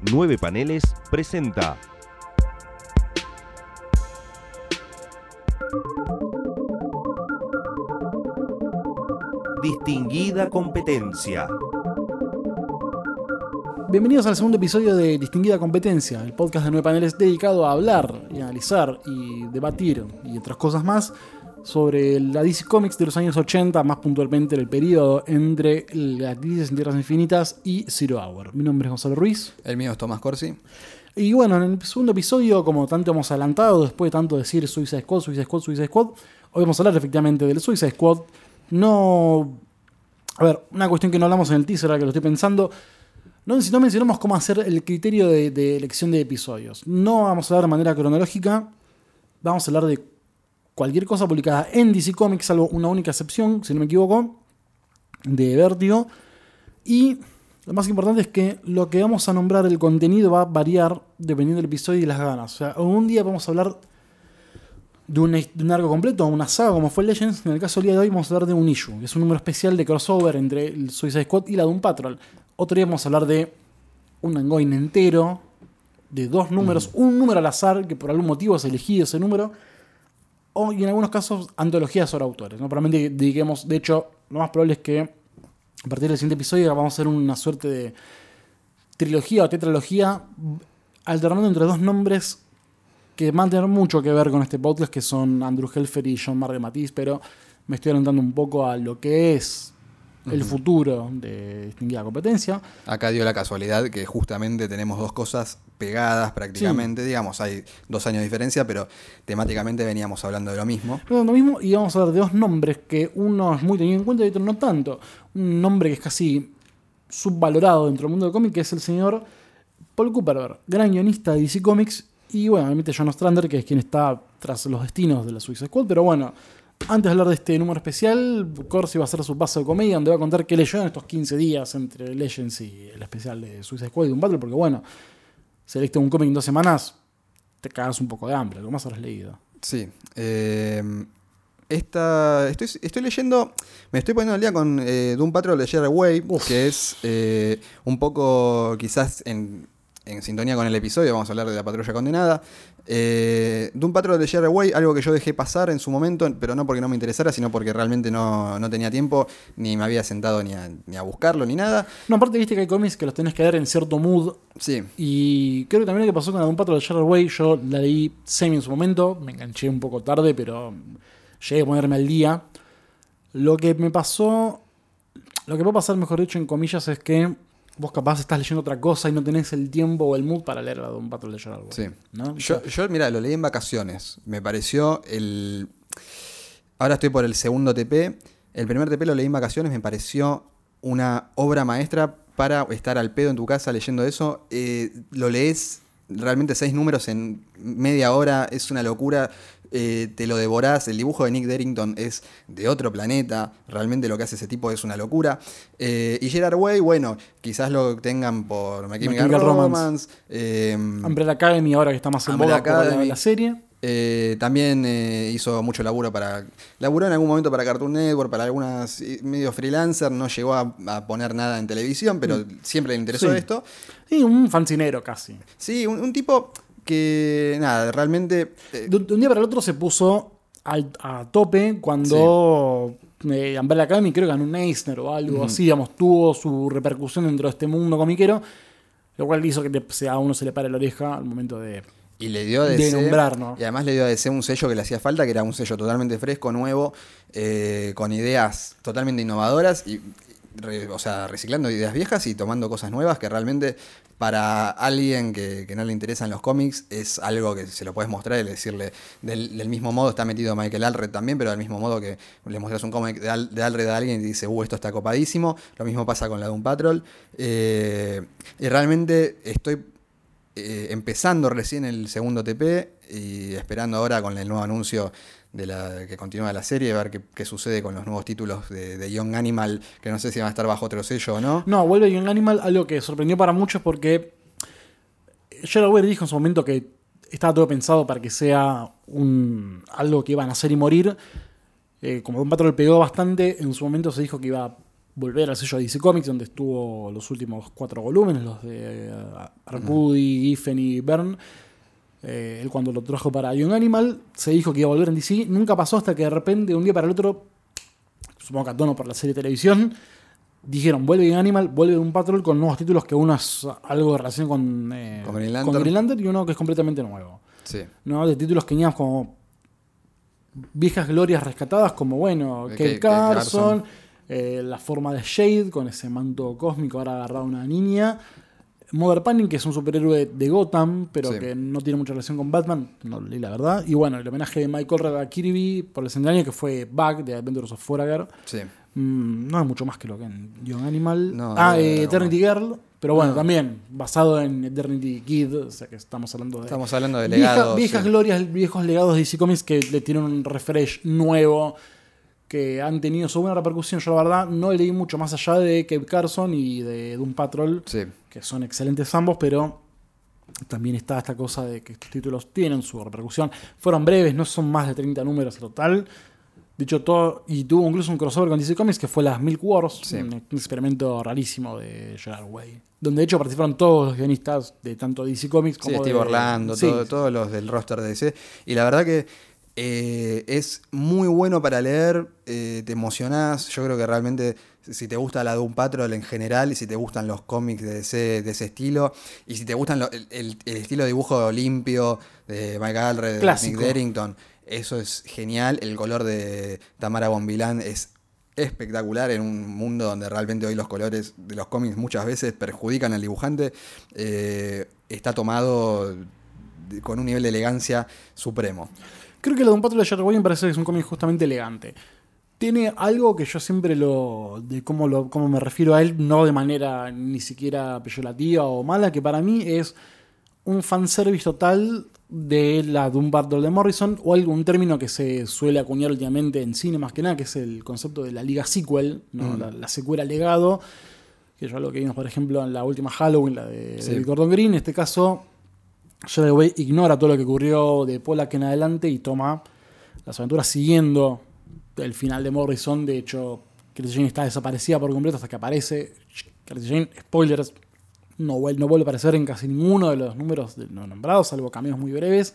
Nueve Paneles presenta. Distinguida competencia. Bienvenidos al segundo episodio de Distinguida Competencia, el podcast de nueve paneles dedicado a hablar y analizar y debatir y otras cosas más sobre la DC Comics de los años 80, más puntualmente el periodo entre la Crisis en Tierras Infinitas y Zero Hour. Mi nombre es Gonzalo Ruiz. El mío es Tomás Corsi. Y bueno, en el segundo episodio, como tanto hemos adelantado, después de tanto decir Suicide Squad, Suicide Squad, Suicide Squad, hoy vamos a hablar efectivamente del Suicide Squad. No. A ver, una cuestión que no hablamos en el teaser, ahora que lo estoy pensando. No, no mencionamos cómo hacer el criterio de, de elección de episodios. No vamos a hablar de manera cronológica. Vamos a hablar de cualquier cosa publicada en DC Comics, salvo una única excepción, si no me equivoco, de Vertigo. Y lo más importante es que lo que vamos a nombrar, el contenido va a variar dependiendo del episodio y las ganas. O sea, un día vamos a hablar de un, de un arco completo, una saga como fue Legends. En el caso del día de hoy vamos a hablar de un issue, que es un número especial de crossover entre el Suicide Squad y la Doom Patrol. Otro día vamos a hablar de un ongoing entero, de dos números, un número al azar, que por algún motivo has elegido ese número o y en algunos casos antologías sobre autores. ¿no? Probablemente dediquemos, de hecho, lo más probable es que a partir del siguiente episodio vamos a hacer una suerte de trilogía o tetralogía alternando entre dos nombres que van a tener mucho que ver con este podcast, que son Andrew Helfer y John Mark Matisse, pero me estoy adelantando un poco a lo que es el futuro de distinguida competencia. Acá dio la casualidad que justamente tenemos dos cosas pegadas prácticamente, digamos, hay dos años de diferencia, pero temáticamente veníamos hablando de lo mismo. Lo mismo, y vamos a hablar de dos nombres que uno es muy tenido en cuenta y otro no tanto. Un nombre que es casi subvalorado dentro del mundo del cómic, que es el señor Paul Cooper, gran guionista de DC Comics, y bueno, obviamente John Ostrander, que es quien está tras los destinos de la Suicide Squad, pero bueno, antes de hablar de este número especial, Corsi va a hacer su paso de comedia, donde va a contar qué leyó en estos 15 días entre Legends y el especial de Suicide Squad y un Battle, porque bueno, si leíste un cómic en dos semanas, te cagas un poco de hambre, lo más habrás leído. Sí. Eh, esta, estoy, estoy, leyendo, me estoy poniendo al día con eh, Doom Patrol de Jerry Way, que es eh, un poco quizás en en sintonía con el episodio, vamos a hablar de la patrulla condenada. Eh, de un patrón de Jerry Way, algo que yo dejé pasar en su momento, pero no porque no me interesara, sino porque realmente no, tenía tiempo, ni me había sentado ni a, buscarlo, ni nada. No, aparte viste que hay cómics que los tenés que dar en cierto mood. Sí. Y creo que también lo que pasó con un patrón de Jerry Way, yo la leí semi en su momento, me enganché un poco tarde, pero llegué a ponerme al día. Lo que me pasó, lo que puede pasar, mejor dicho, en comillas, es que vos capaz estás leyendo otra cosa y no tenés el tiempo o el mood para leer a Don Battle de Gerald Sí. Yo, yo, mira, lo leí en vacaciones. Me pareció el. Ahora estoy por el segundo TP. El primer TP lo leí en vacaciones, me pareció una obra maestra para estar al pedo en tu casa leyendo eso. Eh, lo lees realmente seis números en media hora, es una locura. Eh, te lo devorás. El dibujo de Nick Derrington es de otro planeta. Realmente lo que hace ese tipo es una locura. Eh, y Gerard Way, bueno, quizás lo tengan por My Chemical Romance. Eh, Umbrella Academy, ahora que está más en boga por la, serie. Eh, también hizo mucho laburo para. Laburó en algún momento para Cartoon Network, para algunas medios freelancer. No llegó a, poner nada en televisión, pero mm. siempre le interesó esto. Sí, un fancinero casi. Sí, un tipo que nada, realmente... Eh, de, un día para el otro se puso a tope cuando eh, Umbrella Academy creo que ganó un Eisner o algo así, digamos, tuvo su repercusión dentro de este mundo comiquero, lo cual hizo que a uno se le pare la oreja al momento de... Y le dio a DC, Y además le dio a DC un sello que le hacía falta, que era un sello totalmente fresco, nuevo, eh, con ideas totalmente innovadoras y o sea, reciclando ideas viejas y tomando cosas nuevas que realmente para alguien que, no le interesan los cómics es algo que se lo puedes mostrar y decirle, del, mismo modo está metido Michael Alred también, pero del mismo modo que le muestras un cómic de, Alred a alguien y dice, uh, esto está copadísimo, lo mismo pasa con la Doom Patrol. Eh, y realmente estoy eh, empezando recién el segundo TP y esperando ahora con el nuevo anuncio de la que continúa la serie, a ver qué, sucede con los nuevos títulos de, Young Animal, que no sé si van a estar bajo otro sello o no. No, vuelve Young Animal, algo que sorprendió para muchos porque Gerald Weir dijo en su momento que estaba todo pensado para que sea un, algo que iban a hacer y morir. Eh, como un patrón pegó bastante, en su momento se dijo que iba volver al sello de DC Comics, donde estuvo los últimos cuatro volúmenes, los de uh, Arcudi, Giffen y Byrne. Eh, él cuando lo trajo para Young Animal, se dijo que iba a volver en DC. Nunca pasó hasta que de repente, de un día para el otro, supongo que a tono por la serie de televisión, dijeron, vuelve Young Animal, vuelve un Patrol con nuevos títulos que uno es algo de relación con, eh, con, Green y uno que es completamente nuevo. Sí. ¿no? De títulos que teníamos como viejas glorias rescatadas, como bueno, Kate Carson, eh, la forma de Shade con ese manto cósmico ahora agarrado a una niña. Mother Panic, que es un superhéroe de Gotham, pero que no tiene mucha relación con Batman, no leí la verdad. Y bueno, el homenaje de Michael Red a Kirby por el centenario, que fue Bug de Adventures of Forever. Sí. Mm, no es mucho más que lo que en Young Animal. ah, eh, Eternity Girl, pero bueno, también basado en Eternity Kid, o sea que estamos hablando de. Estamos hablando de legados. Viejas, glorias, viejos legados de DC Comics que le tienen un refresh nuevo que han tenido su buena repercusión. Yo la verdad no leí mucho más allá de Cape Carson y de Doom Patrol, que son excelentes ambos, pero también está esta cosa de que estos títulos tienen su repercusión. Fueron breves, no son más de 30 números en total. Dicho todo, y tuvo incluso un crossover con DC Comics que fue las Milk Wars, un experimento rarísimo de Gerard Way. Donde de hecho participaron todos los guionistas de tanto DC Comics como sí, Steve Orlando, todos los del roster de DC. Y la verdad que eh, es muy bueno para leer, eh, te emocionás. Yo creo que realmente, si te gusta la Doom Patrol en general, y si te gustan los cómics de ese, de ese estilo, y si te gustan el, estilo de dibujo limpio de Mike Alred, de Nick Derrington, eso es genial. El color de Tamara Bombilán es espectacular en un mundo donde realmente hoy los colores de los cómics muchas veces perjudican al dibujante. Eh, está tomado con un nivel de elegancia supremo. Creo que lo de un patrón de Jerry me parece que es un cómic justamente elegante. Tiene algo que yo siempre lo. de cómo, lo, cómo me refiero a él, no de manera ni siquiera peyorativa o mala, que para mí es un fanservice total de la Doom Battle de Morrison, o algún término que se suele acuñar últimamente en cine más que nada, que es el concepto de la liga sequel, ¿no? Mm. la, secuela legado, que es algo que vimos, por ejemplo, en la última Halloween, la de, Gordon Green. En este caso, Way ignora todo lo que ocurrió de Pollack en adelante y toma las aventuras siguiendo el final de Morrison. De hecho, Crazy Jane está desaparecida por completo hasta que aparece. Crazy Jane, spoilers, no, no vuelve a aparecer en casi ninguno de los números no nombrados, salvo caminos muy breves.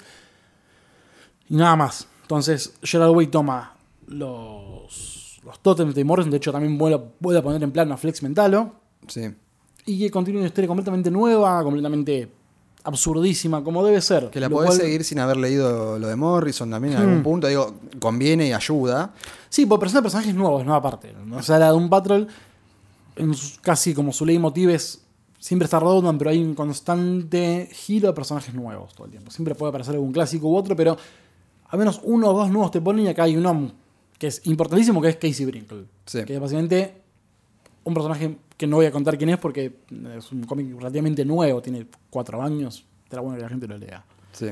Y nada más. Entonces, Gerald Way toma los, los totems de Morrison. De hecho, también vuelve, a poner en plano a Flex Mentalo. Sí. Y que continúa una historia completamente nueva, completamente absurdísima, como debe ser. Que la podés seguir sin haber leído lo de Morrison también en algún hmm. punto. Digo, conviene y ayuda. Sí, porque presenta personajes nuevos, no aparte. O sea, la de un Patrol, en casi como su ley es siempre está redonda, pero hay un constante giro de personajes nuevos todo el tiempo. Siempre puede aparecer algún clásico u otro, pero al menos uno o dos nuevos te ponen y acá hay uno que es importantísimo, que es Casey Brinkle. Que es básicamente un personaje que no voy a contar quién es porque es un cómic relativamente nuevo, tiene cuatro años, será bueno que la gente lo lea. Sí.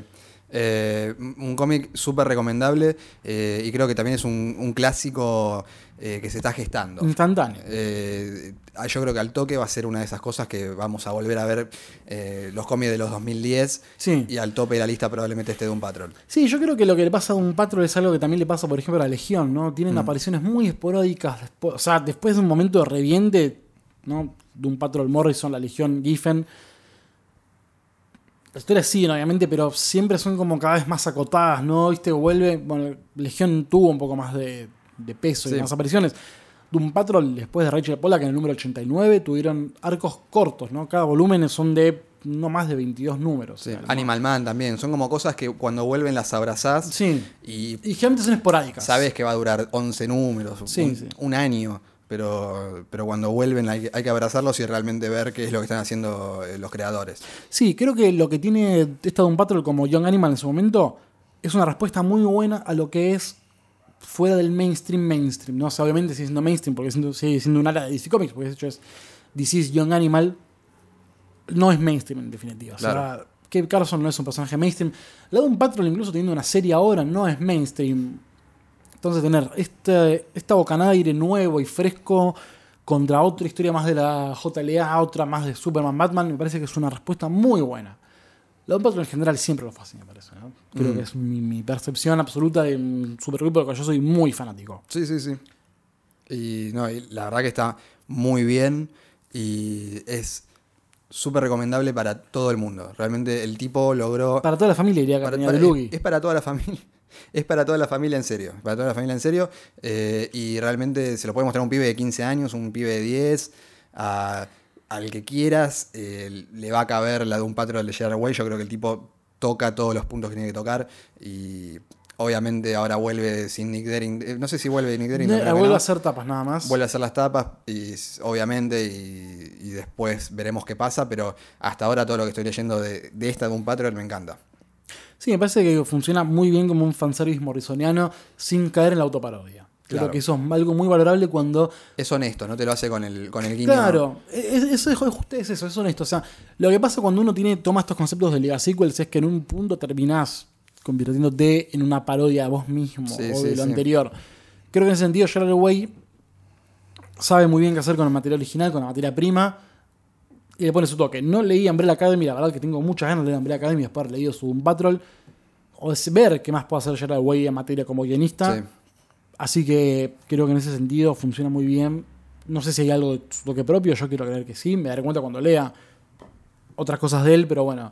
Eh, un cómic súper recomendable eh, y creo que también es un, clásico eh, que se está gestando. Instantáneo. yo creo que al toque va a ser una de esas cosas que vamos a volver a ver los cómics de los 2010 y al tope de la lista probablemente esté de un Patrol. Sí, yo creo que lo que le pasa a un Patrol es algo que también le pasa, por ejemplo, a la Legión, ¿no? Tienen mm. apariciones muy esporádicas, o sea, después de un momento de reviente, ¿no? De un Patrol Morrison, la Legión Giffen las historias siguen, obviamente, pero siempre son como cada vez más acotadas, ¿no? ¿Viste? Vuelve. Bueno, Legión tuvo un poco más de, peso y más apariciones. Doom Patrol, después de Rachel Pollack en el número 89, tuvieron arcos cortos, ¿no? Cada volumen son de no más de 22 números. Animal Man también. Son como cosas que cuando vuelven las abrazás. Sí. Y, y generalmente son esporádicas. Sabes que va a durar 11 números, sí, un año pero, pero cuando vuelven hay, que abrazarlos y realmente ver qué es lo que están haciendo eh, los creadores. Sí, creo que lo que tiene esta un Patrol como Young Animal en su momento es una respuesta muy buena a lo que es fuera del mainstream mainstream. ¿no? obviamente sigue siendo mainstream porque sigue siendo un área de DC Comics, porque de hecho es DC Young Animal, no es mainstream en definitiva. O sea, Kate Carson no es un personaje mainstream. La de un Patrol, incluso teniendo una serie ahora, no es mainstream entonces tener este, esta bocanada de aire nuevo y fresco contra otra historia más de la JLA, otra más de Superman Batman, me parece que es una respuesta muy buena. La Patrol en general siempre lo fue así, me parece. Creo mm. que es mi, percepción absoluta de un supergrupo del que yo soy muy fanático. Sí, sí, sí. Y, no, la verdad que está muy bien y es súper recomendable para todo el mundo. Realmente el tipo logró... Para toda la familia iría para, para, es, para toda la familia. Es para toda la familia en serio. Para toda la familia en serio. Eh, y realmente se lo puede mostrar a un pibe de 15 años, un pibe de 10, al que quieras. Eh, le va a caber la de un patrón de Gerard Way. Yo creo que el tipo toca todos los puntos que tiene que tocar. Y Obviamente ahora vuelve sin Nick Daring. Eh, no sé si vuelve Nick Daring. vuelve a hacer tapas nada más. Vuelve a hacer las tapas, y, obviamente, y, después veremos qué pasa, pero hasta ahora todo lo que estoy leyendo de, esta de un Patriot me encanta. Sí, me parece que funciona muy bien como un fanservice morrisoniano sin caer en la autoparodia. Creo que eso es algo muy valorable cuando. Es honesto, no te lo hace con el, con el guiño. Claro, es, es, es, eso, es honesto. O sea, lo que pasa cuando uno tiene, toma estos conceptos de Liga Sequels es que en un punto terminás convirtiéndote en una parodia de vos mismo o de lo anterior. Creo que en ese sentido Gerard Way sabe muy bien qué hacer con el material original, con la materia prima, y le pone su toque. No leí Umbrella Academy, la verdad que tengo muchas ganas de leer Umbrella Academy después de haber leído su Patrol, o de ver qué más puede hacer Gerard Way en materia como guionista. Así que creo que en ese sentido funciona muy bien. No sé si hay algo de toque propio, yo quiero creer que sí, me daré cuenta cuando lea otras cosas de él, pero bueno,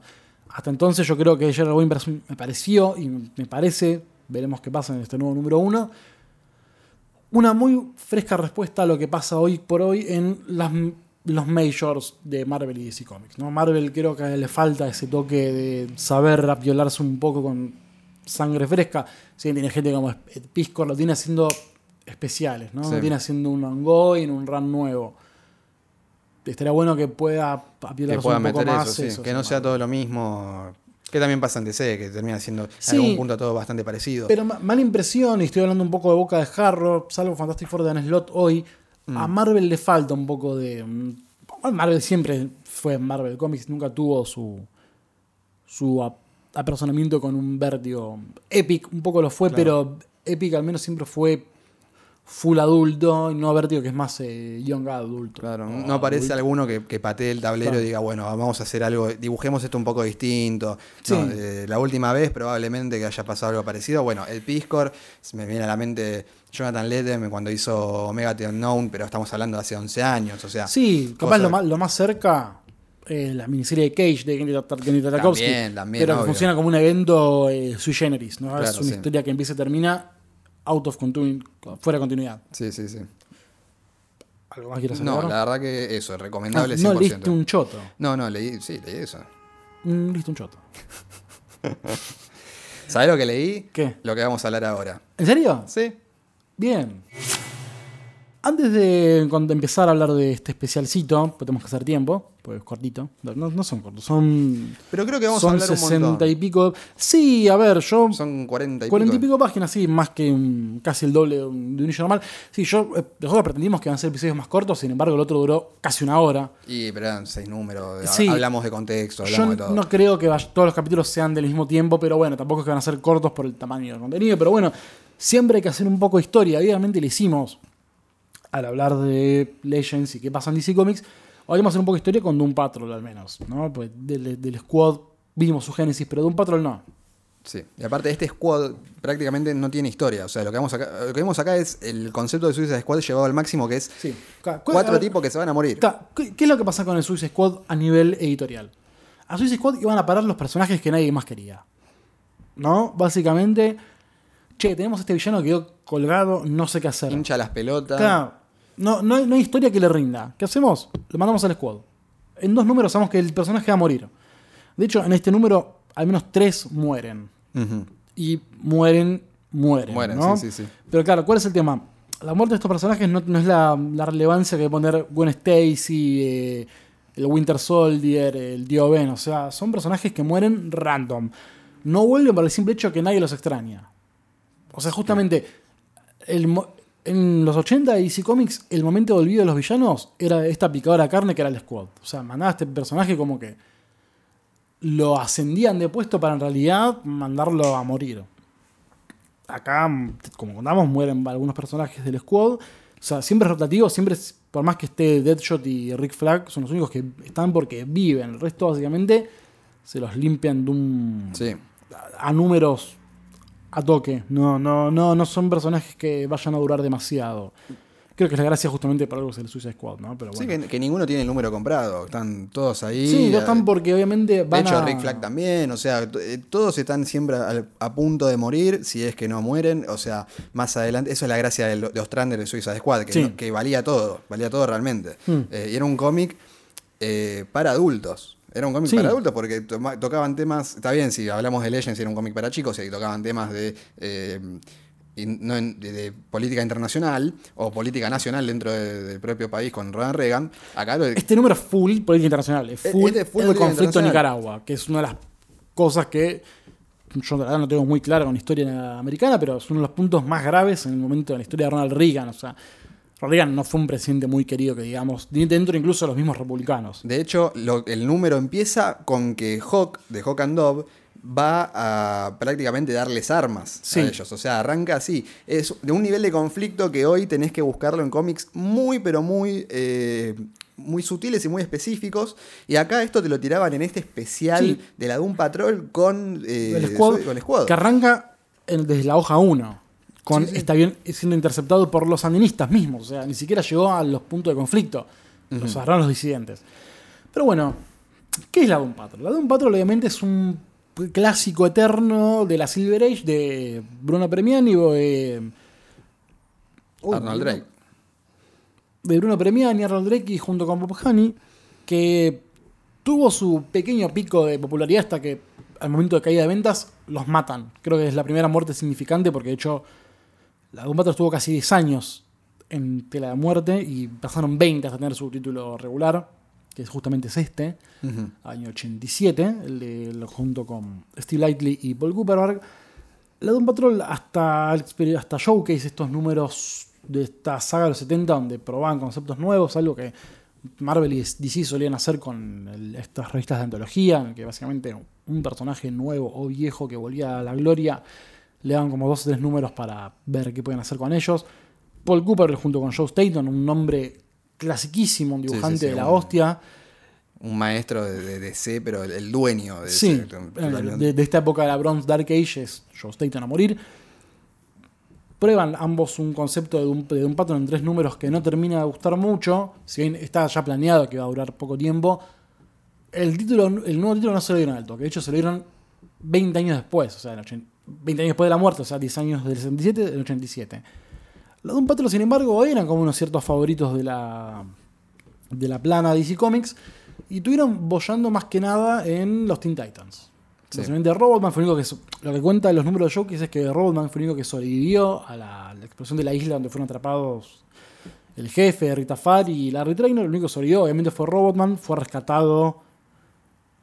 hasta entonces yo creo que Gerald Wimber me pareció y me parece, veremos qué pasa en este nuevo número uno, una muy fresca respuesta a lo que pasa hoy por hoy en las, los majors de Marvel y DC Comics. ¿no? Marvel creo que le falta ese toque de saber violarse un poco con sangre fresca. Si tiene gente como Piscor, lo tiene haciendo especiales, ¿no? Lo tiene haciendo un ongoing, un run nuevo estaría bueno que pueda que pueda un meter más eso, que no sea todo lo mismo. Que también pasa en DC, que termina siendo en algún punto todo bastante parecido. Pero mala impresión, y estoy hablando un poco de boca de jarro, salvo Fantastic Four de Dan Slot hoy, a mm. Marvel le falta un poco de... Marvel siempre fue Marvel Comics, nunca tuvo su, su apersonamiento con un vértigo. Epic un poco lo fue, pero Epic al menos siempre fue full adulto y no Vértigo que es más eh, young adulto. Claro, no aparece alguno que, que, patee el tablero y diga, bueno, vamos a hacer algo, dibujemos esto un poco distinto. Eh, la última vez probablemente que haya pasado algo parecido. Bueno, el Piscor, me viene a la mente Jonathan Lethem cuando hizo Omega The Unknown, pero estamos hablando de hace 11 años, o sea... Sí, capaz lo más, lo más cerca eh, la miniserie de Cage de Kenny Tartakovsky. También, también, pero que funciona como un evento sui generis, ¿no? es una historia que empieza y termina out of fuera de continuidad. Sí, sí, sí. ¿Algo más quieres saber? No, la verdad que eso, es recomendable ah, No leíste un choto. No, no, leí, sí, leí eso. Mm, un choto. ¿Sabes lo que leí? ¿Qué? Lo que vamos a hablar ahora. ¿En serio? Sí. Bien. Antes de empezar a hablar de este especialcito, pues tenemos que hacer tiempo, pues cortito. No, son cortos, son. Pero creo que vamos a hablar 60 y pico. Sí, a ver, yo. Son 40 y 40 y pico páginas, sí, más que casi el doble de un, inicio normal. Sí, yo. Eh, nosotros pretendimos que iban a ser episodios más cortos, sin embargo, el otro duró casi una hora. Y, pero eran seis números. hablamos de contexto, hablamos yo de todo. No creo que todos los capítulos sean del mismo tiempo, pero bueno, tampoco es que van a ser cortos por el tamaño del contenido. Pero bueno, siempre hay que hacer un poco de historia. Obviamente lo hicimos al hablar de Legends y qué pasa en DC Comics, a hacer un poco de historia con Doom Patrol al menos, ¿no? Pues del, Squad vimos su génesis, pero Doom Patrol no. Sí, y aparte este Squad prácticamente no tiene historia, o sea, lo que, vamos acá, lo que vemos acá es el concepto de Suicide Squad llevado al máximo, que es cuatro tipos que se van a morir. ¿Qué, es lo que pasa con el Suicide Squad a nivel editorial? A Suicide Squad iban a parar los personajes que nadie más quería. ¿No? Básicamente, che, tenemos este villano que quedó colgado, no sé qué hacer. Hincha las pelotas. Claro, no, no, hay, historia que le rinda. ¿Qué hacemos? Le mandamos al squad. En dos números sabemos que el personaje va a morir. De hecho, en este número, al menos tres mueren. Y mueren, mueren. Mueren, sí, sí, sí. Pero claro, ¿cuál es el tema? La muerte de estos personajes no, es la, relevancia que poner Gwen Stacy, eh, el Winter Soldier, el Dio Ben. O sea, son personajes que mueren random. No vuelven por el simple hecho que nadie los extraña. O sea, justamente el, en los 80 de DC Comics, el momento de olvido de los villanos era esta picadora de carne que era el Squad. O sea, mandaba a este personaje como que lo ascendían de puesto para en realidad mandarlo a morir. Acá, como contamos, mueren algunos personajes del Squad. O sea, siempre es rotativo, siempre, por más que esté Deadshot y Rick Flag, son los únicos que están porque viven. El resto, básicamente, se los limpian de un. a números a toque. No, no, no, no son personajes que vayan a durar demasiado. creo que es la gracia justamente para algo es el Suicide Squad, ¿no? Sí, que, ninguno tiene el número comprado, están todos ahí. Sí, no están porque obviamente van De hecho, Rick Flag también, o sea, eh, todos están siempre a, punto de morir, si es que no mueren, o sea, más adelante, eso es la gracia de, de Ostrander de Suicide Squad, que, que valía todo, valía todo realmente. Hmm. Eh, y era un cómic eh, para adultos. Era un cómic para adultos porque tocaban temas, está bien, si hablamos de Legends era un cómic para chicos y tocaban temas de, eh, de, política internacional o política nacional dentro del propio país con Ronald Reagan. Acá este número es full política internacional, es full, el conflicto en Nicaragua, que es una de las cosas que yo la verdad no tengo muy claro con la historia americana, pero es uno de los puntos más graves en el momento de la historia de Ronald Reagan. O sea, Reagan no fue un presidente muy querido, que digamos, dentro incluso de los mismos republicanos. De hecho, el número empieza con que Hawk, de Hawk and Dove, va a prácticamente darles armas a ellos. O sea, arranca así. Es de un nivel de conflicto que hoy tenés que buscarlo en cómics muy, pero muy, eh, muy sutiles y muy específicos. Y acá esto te lo tiraban en este especial de la Doom Patrol con, eh, el squad, Que arranca desde la hoja 1 está bien siendo interceptado por los sandinistas mismos. O sea, ni siquiera llegó a los puntos de conflicto. Los agarraron los disidentes. Pero bueno, ¿qué es la Doom Patrol? La Doom Patrol obviamente es un clásico eterno de la Silver Age de Bruno Premiani o de... Arnold Drake. De Bruno Premiani, Arnold Drake y junto con Bob Honey, que tuvo su pequeño pico de popularidad hasta que al momento de caída de ventas los matan. Creo que es la primera muerte significante porque de hecho la Doom Patrol estuvo casi 10 años en tela de muerte y pasaron 20 hasta tener su título regular, que justamente es este, año 87, el de, junto con Steve Lightly y Paul Cooperberg. La Doom Patrol hasta, hasta Showcase, estos números de esta saga de los 70, donde probaban conceptos nuevos, algo que Marvel y DC solían hacer con estas revistas de antología, que básicamente un personaje nuevo o viejo que volvía a la gloria le dan como dos o tres números para ver qué pueden hacer con ellos. Paul Cooper junto con Joe Staton, un nombre clasiquísimo, un dibujante de la hostia. Un maestro de, DC, pero el, dueño de, sí, de, esta época de la Bronze Dark Age es Joe Staton a morir. Prueban ambos un concepto de un, de un patrón en tres números que no termina de gustar mucho. Si bien está ya planeado que va a durar poco tiempo. El título, el nuevo título no se lo dieron alto, que de hecho se lo dieron 20 años después, o sea, en 20 años después de la muerte, o sea, 10 años del 67 del 87. Los Doom Patrol, sin embargo, eran como unos ciertos favoritos de la, de la plana DC Comics y estuvieron bollando más que nada en los Teen Titans. Sí. Robotman fue el único que. Lo que cuenta los números de Showcase es que Robotman fue el único que sobrevivió a la, explosión de la isla donde fueron atrapados el jefe, Rita Farr y Larry Trainer. El único que sobrevivió, obviamente, fue Robotman. Fue rescatado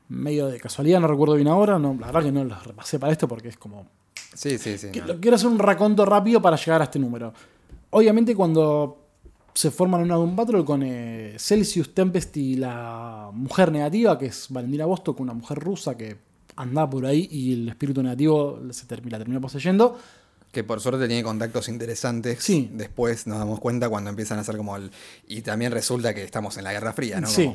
medio de casualidad, no recuerdo bien ahora. No, la verdad que no lo repasé para esto porque es como Sí, sí, sí. Quiero hacer un raconto rápido para llegar a este número. Obviamente cuando se forman una Doom Patrol con eh, Celsius, Tempest y la mujer negativa, que es Valentina Bostock, una mujer rusa que anda por ahí y el espíritu negativo se la termina poseyendo. Que por suerte tiene contactos interesantes. Sí. Después nos damos cuenta cuando empiezan a hacer como el... Y también resulta que estamos en la Guerra Fría, ¿no? Sí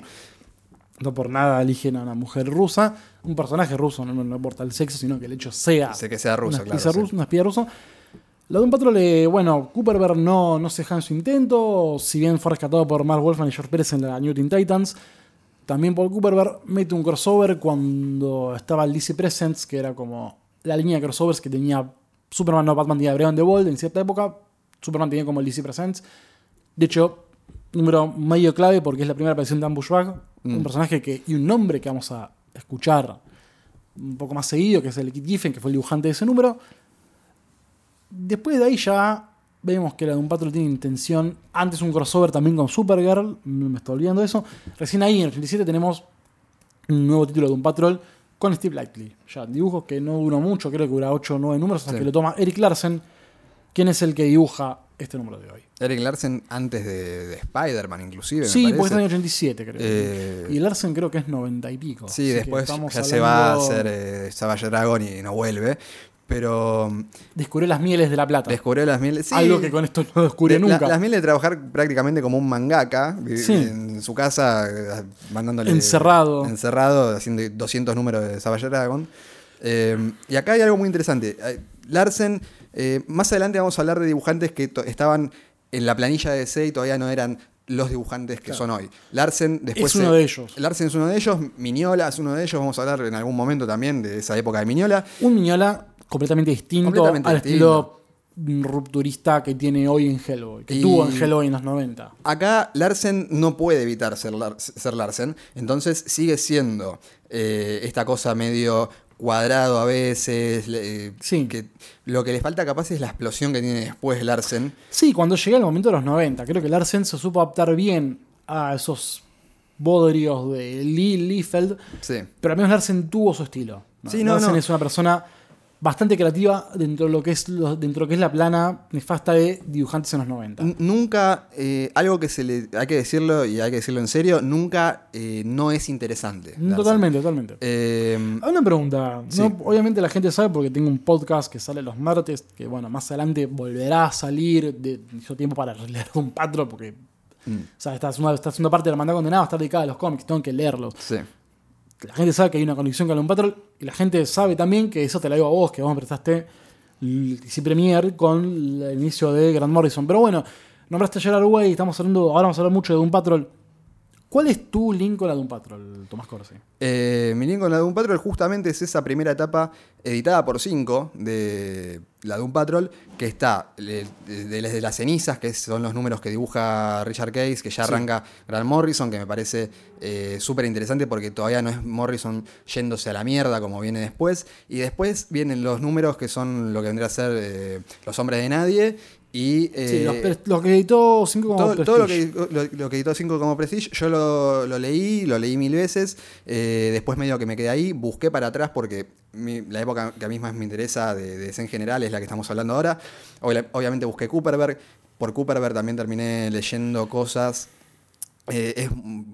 no por nada eligen a una mujer rusa, un personaje ruso, no, no, importa el sexo, sino que el hecho sea. Sé que sea ruso, una claro. una espía ruso. La de un patrón, bueno, Cooperberg no, no se deja en su intento, si bien fue rescatado por Mark Wolfman y George Pérez en la New Teen Titans, también Paul Cooperberg mete un crossover cuando estaba el DC Presents, que era como la línea de crossovers que tenía Superman, no Batman tenía Breon de Bold en cierta época, Superman tenía como el DC Presents. De hecho, número medio clave porque es la primera aparición de Ambushbag, un mm. personaje que, y un nombre que vamos a escuchar un poco más seguido, que es el Kit Giffen, que fue el dibujante de ese número. Después de ahí ya vemos que la un Patrol tiene intención, antes un crossover también con Supergirl, me estoy olvidando de eso. Recién ahí en el 87 tenemos un nuevo título de un Patrol con Steve Lightly. Ya, dibujos que no duró mucho, creo que dura 8 o 9 números, hasta que lo toma Eric Larsen, quien es el que dibuja este número de hoy. Eric Larsen antes de, Spider-Man, inclusive. Sí, pues es año 87, creo. Eh, y Larsen creo que es 90 y pico. Sí, después ya se va a hacer eh, Savage Dragon y no vuelve. Pero. Mm, descubrió las mieles de la plata. Descubrió las mieles. Sí, Algo que con esto no descubre nunca. las mieles de trabajar prácticamente como un mangaka. En su casa, eh, mandándole. Encerrado. Encerrado, haciendo 200 números de Savage Dragon. y acá hay algo muy interesante. Larsen eh, más adelante vamos a hablar de dibujantes que estaban en la planilla de DC y todavía no eran los dibujantes que son hoy. Larsen después... Es uno de ellos. Larsen es uno de ellos, Miñola es uno de ellos, vamos a hablar en algún momento también de esa época de Miñola. Un Miñola completamente distinto al estilo rupturista que tiene hoy en Hellboy, que tuvo en Hellboy en los 90. Acá Larsen no puede evitar ser, ser Larsen, entonces sigue siendo eh, esta cosa medio cuadrado a veces. sí. Que lo que le falta capaz es la explosión que tiene después Larsen. Sí, cuando llega el momento de los 90, creo que Larsen se supo adaptar bien a esos bodrios de Lee Liefeld. Sí. Pero al menos Larsen tuvo su estilo. Sí, no, Larsen es una persona bastante creativa dentro de lo que es dentro de lo que es la plana nefasta de dibujantes en los 90. nunca, eh, algo que se le hay que decirlo y hay que decirlo en serio, nunca eh, no es interesante. Totalmente, totalmente. Eh, una pregunta. obviamente la gente sabe porque tengo un podcast que sale los martes, que bueno, más adelante volverá a salir de hizo tiempo para leer un patro porque mm. o sea, esta, segunda, parte de la manda condenada está dedicada a los cómics, tengo que leerlos. Sí la gente sabe que hay una conexión con un Patrol y la gente sabe también que eso te lo digo a vos, que vos prestaste el Premier con el inicio de Grant Morrison. Pero bueno, nombraste a Gerard Way, estamos hablando, ahora vamos a hablar mucho de un Patrol. ¿Cuál es tu link con la Doom Patrol, Tomás Corsi? Eh, mi link con la Doom Patrol justamente es esa primera etapa editada por 5 de la Doom Patrol, que está desde las cenizas, que son los números que dibuja Richard Case, que ya arranca Grant Morrison, que me parece eh, súper interesante porque todavía no es Morrison yéndose a la mierda como viene después. Y después vienen los números que son lo que vendría a ser eh, Los Hombres de Nadie y, sí, eh, lo que editó 5 como Prestige. Todo lo que, lo, que editó 5 como Prestige, yo lo, leí, lo leí mil veces. Eh, después medio que me quedé ahí, busqué para atrás porque la época que a mí más me interesa de, de en general es la que estamos hablando ahora. Obviamente busqué Cooperberg. Por Cooperberg también terminé leyendo cosas eh, es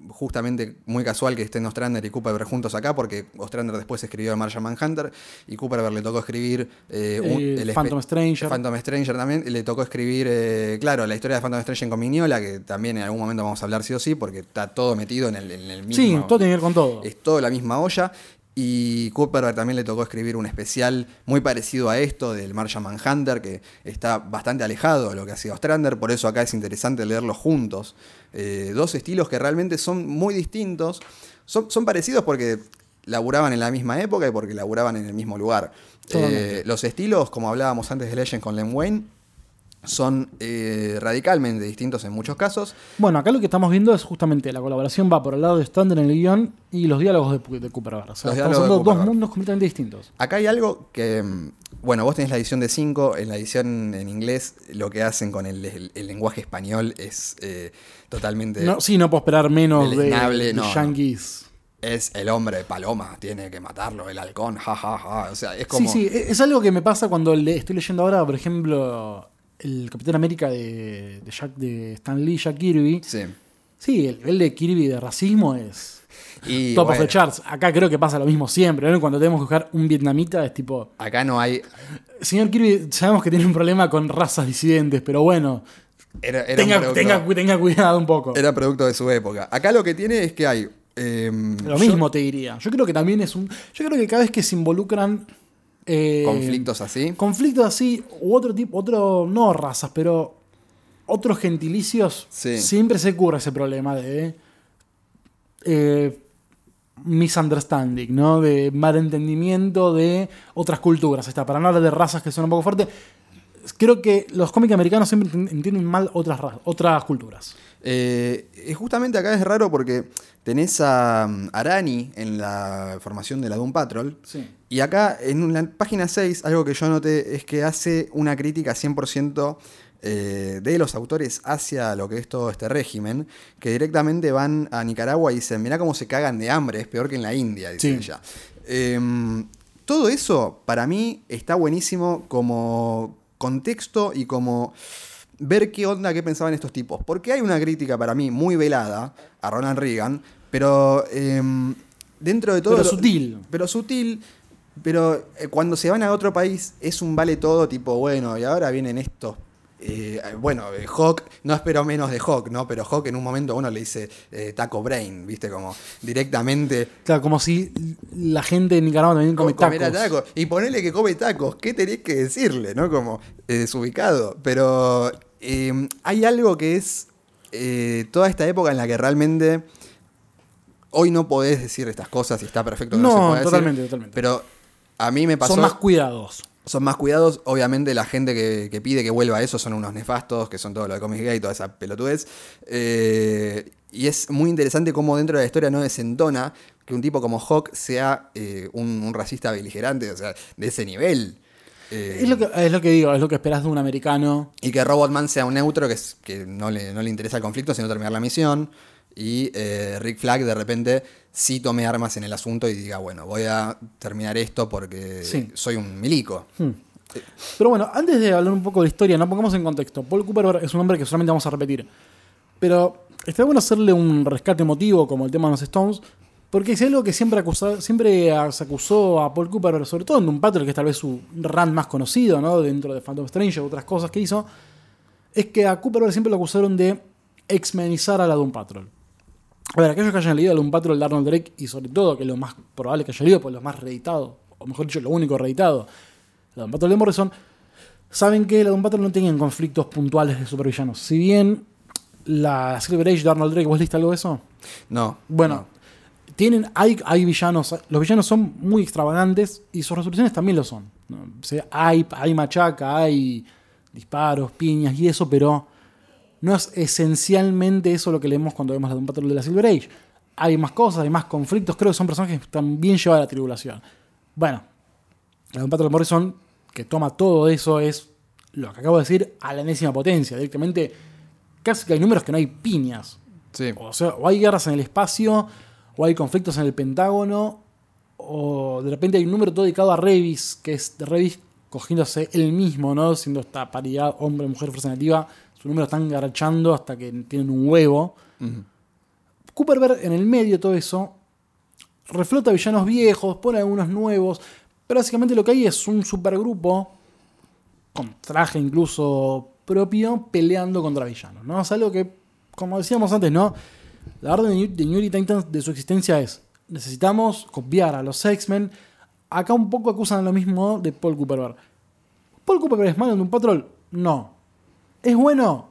justamente muy casual que estén Ostrander y Cooper juntos acá, porque Ostrander después escribió Martian Manhunter y Cooper le tocó escribir eh, el Phantom Stranger. Phantom Stranger también. Le tocó escribir, eh, claro, la historia de Phantom Stranger con Mignola, que también en algún momento vamos a hablar sí o sí, porque está todo metido en el, en el mismo. Sí, todo tiene que ver con todo. Es todo la misma olla. Y Cooper también le tocó escribir un especial muy parecido a esto del Martian Manhunter, que está bastante alejado de lo que hacía Ostrander, por eso acá es interesante leerlos juntos. Eh, dos estilos que realmente son muy distintos. Son, son, parecidos porque laburaban en la misma época y porque laburaban en el mismo lugar. Eh, los estilos, como hablábamos antes de Legend con Len Wayne, son eh, radicalmente distintos en muchos casos. Bueno, acá lo que estamos viendo es justamente la colaboración va por el lado de Stander en el guion y los diálogos de, Cooper O sea, estamos hablando dos mundos completamente distintos. Acá hay algo que, mm, bueno, vos tenés la edición de 5, en la edición en inglés lo que hacen con el, lenguaje español es eh, totalmente... No, sí, no puedo esperar menos de, de yankees es el hombre paloma, tiene que matarlo, el halcón, jajaja. Ja, ja. O sea, es como. Sí, sí, es algo que me pasa cuando le estoy leyendo ahora, por ejemplo, el Capitán América de, de, Jack, de Stan Lee, Jack Kirby. Sí. Sí, el, el de Kirby de racismo es. Y, Top of the charts. Acá creo que pasa lo mismo siempre, ¿no? Cuando tenemos que buscar un vietnamita es tipo. Acá no hay. Señor Kirby, sabemos que tiene un problema con razas disidentes, pero bueno. tenga, tenga, cuidado un poco. Era producto de su época. Acá lo que tiene es que hay. Em, lo mismo te diría. Yo creo que también es un. Yo creo que cada vez que se involucran eh, conflictos así. Conflictos así, u otro tipo, otro, no razas, pero otros gentilicios, siempre se ocurre ese problema de eh, misunderstanding, ¿no? De malentendimiento de otras culturas. Está, para no hablar de razas que son un poco fuertes, creo que los cómics americanos siempre entienden mal otras, otras culturas. Eh, justamente acá es raro porque tenés a mm, Arani en la formación de la Doom Patrol. Y acá en la página 6, algo que yo noté es que hace una crítica 100% eh, de los autores hacia lo que es todo este régimen, que directamente van a Nicaragua y dicen, mirá cómo se cagan de hambre, es peor que en la India, dice ella. Em, todo eso, para mí, está buenísimo como contexto y como ver qué onda, qué pensaban estos tipos. Porque hay una crítica para mí muy velada a Ronald Reagan, pero em, dentro de todo... Pero sutil. Pero sutil. Pero eh, cuando se van a otro país es un vale todo tipo, bueno, y ahora vienen estos eh, bueno, eh, Hawk, no espero menos de Hawk, ¿no? Pero Hawk en un momento uno le dice Taco Brain, ¿viste? Como directamente. Claro, como si la gente de Nicaragua también come tacos. Y ponerle que come tacos, ¿qué tenés que decirle, no? Como desubicado. Pero eh, hay algo que es eh, toda esta época en la que realmente hoy no podés decir estas cosas y está perfecto que no, no se totalmente, totalmente. Pero a mí me pasó. Son más cuidados. Son más cuidados. Obviamente, la gente que, pide que vuelva a eso son unos nefastos, que son todo lo de Comics Gay y toda esa pelotudez. Eh, y es muy interesante cómo dentro de la historia no desentona que un tipo como Hawk sea eh, un, racista beligerante, o sea, de ese nivel. Eh, es, lo que, es lo que digo, es lo que esperas de un americano. Y que Robotman sea un neutro, que, es, que no, le, no le interesa el conflicto, sino terminar la misión. Y Rick Flag de repente sí tome armas en el asunto y diga, bueno, voy a terminar esto porque soy un milico. Hmm. Pero bueno, antes de hablar un poco de historia, no pongamos en contexto. Paul Cooper es un hombre que solamente vamos a repetir. Pero está bueno hacerle un rescate emotivo como el tema de los Stones, porque es algo que siempre, siempre se acusó a Paul Cooper, sobre todo en Doom Patrol, que es tal vez su run más conocido, ¿no? Dentro de Phantom Strange y otras cosas que hizo, es que a Cooper siempre lo acusaron de exmenizar a la Doom Patrol. A ver, aquellos que hayan leído el Un Patrol de Arnold Drake y sobre todo, que lo más probable que haya leído, pues lo más reeditado, o mejor dicho, lo único reeditado, la Doom Patrol de Morrison, saben que la Doom Patrol no tienen conflictos puntuales de supervillanos. Si bien la Silver Age de Arnold Drake, ¿vos leíste algo de eso? No. Bueno, tienen, hay, hay villanos, los villanos son muy extravagantes y sus resoluciones también lo son. hay, hay machaca, hay disparos, piñas y eso, pero no es esencialmente eso lo que leemos cuando vemos la Doom Patrol de la Silver Age. Hay más cosas, hay más conflictos, creo que son personajes que también llevan a la tribulación. Bueno, la Doom Patrol Morrison, que toma todo eso, es lo que acabo de decir a la enésima potencia. Directamente, casi que hay números que no hay piñas. O sea, o hay guerras en el espacio, o hay conflictos en el Pentágono, o de repente hay un número todo dedicado a Revis, que es de Revis cogiéndose él mismo, ¿no? Siendo esta paridad hombre-mujer fuerza nativa su número están garchando hasta que tienen un huevo. Cooper en el medio de todo eso reflota villanos viejos, pone algunos nuevos, pero básicamente lo que hay es un supergrupo con traje incluso propio peleando contra villanos, ¿no? Es algo que, como decíamos antes, ¿no? La orden de New Titans de su existencia es necesitamos copiar a los X-Men. Acá un poco acusan lo mismo de Paul Cooper. ¿Paul Cooper es malo en un patrol? No. ¿Es bueno?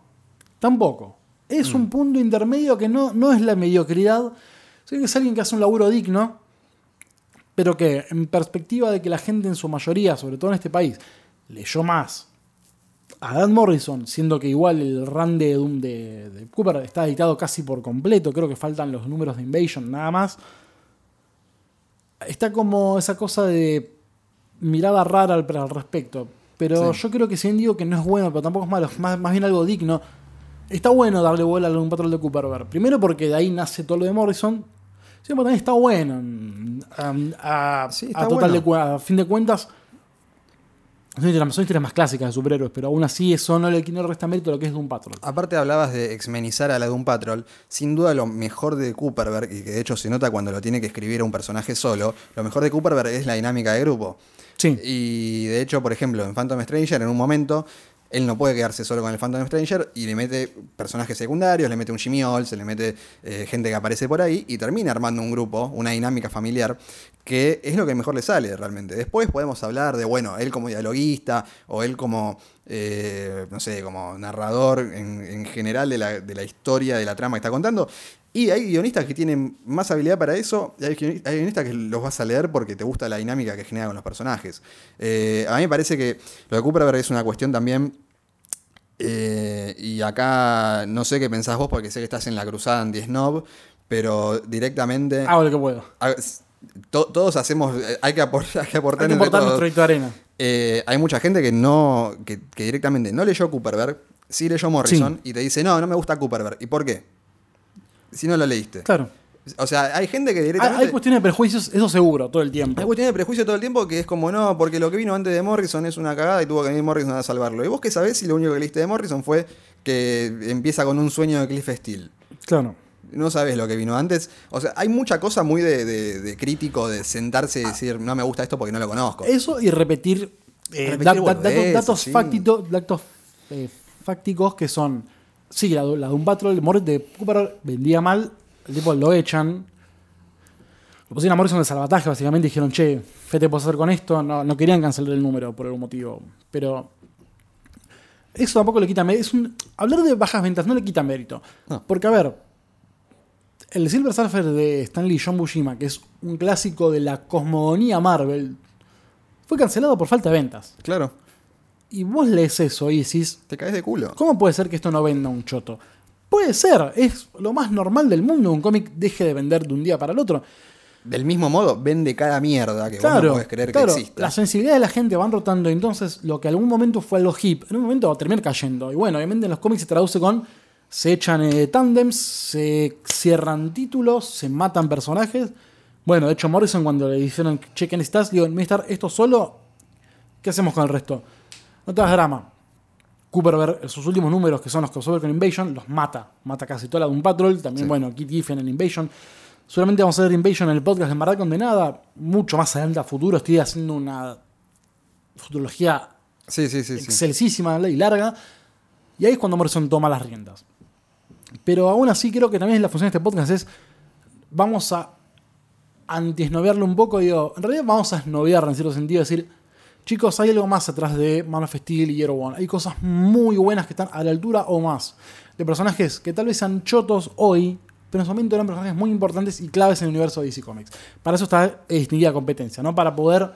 Tampoco. Es un mm. punto intermedio que no, no es la mediocridad, sino que es alguien que hace un laburo digno, pero que en perspectiva de que la gente en su mayoría, sobre todo en este país, leyó más a Dan Morrison, siendo que igual el run de, de, de Cooper está editado casi por completo, creo que faltan los números de Invasion nada más, está como esa cosa de mirada rara al, al respecto. Pero yo creo que si bien digo que no es bueno, pero tampoco es malo, es más, bien algo digno. Está bueno darle bola a un patrón de Cooper. Primero porque de ahí nace todo lo de Morrison. Sí, pero también está bueno. A, fin de cuentas, son historias, más clásicas de superhéroes, pero aún así eso no le, no resta mérito a lo que es Doom Patrol. Aparte hablabas de exmenizar a la Doom Patrol. Sin duda lo mejor de Cooperberg, y que de hecho se nota cuando lo tiene que escribir a un personaje solo, lo mejor de Cooperberg es la dinámica de grupo. Y de hecho, por ejemplo, en Phantom Stranger, en un momento, él no puede quedarse solo con el Phantom Stranger y le mete personajes secundarios, le mete un Jimmy Olsen, le mete eh, gente que aparece por ahí y termina armando un grupo, una dinámica familiar, que es lo que mejor le sale realmente. Después podemos hablar de, bueno, él como dialoguista o él como, eh, no sé, como narrador en, general de la, de la historia, de la trama que está contando. Y hay guionistas que tienen más habilidad para eso, y hay guionistas que los vas a leer porque te gusta la dinámica que genera con los personajes. Eh, a mí me parece que lo de Cooper es una cuestión también. Eh, y acá no sé qué pensás vos porque sé que estás en la cruzada anti-snob, pero directamente. Hago lo que puedo. todos hacemos. Eh, hay que, aportar, hay que aportar, hay nuestro arena. hay mucha gente que no. Que, directamente no leyó Cooperberg, sí leyó Morrison y te dice, no, no me gusta Cooperberg. ¿Y por qué? Si no lo leíste. Claro. O sea, hay gente que directamente. Hay, cuestiones de prejuicios, eso seguro, todo el tiempo. Hay cuestiones de prejuicio todo el tiempo que es como no, porque lo que vino antes de Morrison es una cagada y tuvo que venir Morrison a salvarlo. ¿Y vos qué sabés si lo único que leíste de Morrison fue que empieza con un sueño de Cliff Steele? Claro. No sabes lo que vino antes. O sea, hay mucha cosa muy de, crítico, de sentarse y decir, no me gusta esto porque no lo conozco. Eso y repetir, eh, datos, eh, fácticos que son Sí, la, de un Battle de Cooper vendía mal, el tipo lo echan. Lo pusieron a Morrison de salvataje, básicamente, dijeron, che, ¿qué te puedo hacer con esto? No, no querían cancelar el número por algún motivo. Pero eso tampoco le quita mérito. Hablar de bajas ventas no le quita mérito. Porque, a ver, el Silver Surfer de Stanley John Bushima, que es un clásico de la cosmogonía Marvel, fue cancelado por falta de ventas. Claro. Y vos lees eso y decís. Te caes de culo. ¿Cómo puede ser que esto no venda un choto? Puede ser, es lo más normal del mundo. Un cómic deje de vender de un día para el otro. Del mismo modo, vende cada mierda que vos no podés creer que exista. Las sensibilidades de la gente van rotando. Entonces, lo que en algún momento fue algo hip, en un momento va a terminar cayendo. Y bueno, obviamente en los cómics se traduce con. Se echan eh, tandems, se cierran títulos, se matan personajes. Bueno, de hecho, Morrison, cuando le dijeron, che, ¿qué necesitas? Digo, estar esto solo? ¿Qué hacemos con el resto? No te das drama. Cooper ver sus últimos números, que son los crossover con Invasion, los mata. Mata casi toda la Doom Patrol. También, bueno, Kit Giffen en Invasion. Solamente vamos a ver Invasion en el podcast de Maldad Condenada. Mucho más adelante a futuro. Estoy haciendo una futurología sí, sí, sí, excelsísima y larga. Y ahí es cuando Morrison toma las riendas. Pero aún así creo que también la función de este podcast es vamos a antiesnoviarlo un poco. Digo, en realidad vamos a esnoviar en cierto sentido. Decir, chicos, hay algo más atrás de Man of Steel y Hero One. Hay cosas muy buenas que están a la altura o más. De personajes que tal vez sean chotos hoy, pero en su momento eran personajes muy importantes y claves en el universo de DC Comics. Para eso está distinguida competencia, ¿no? Para poder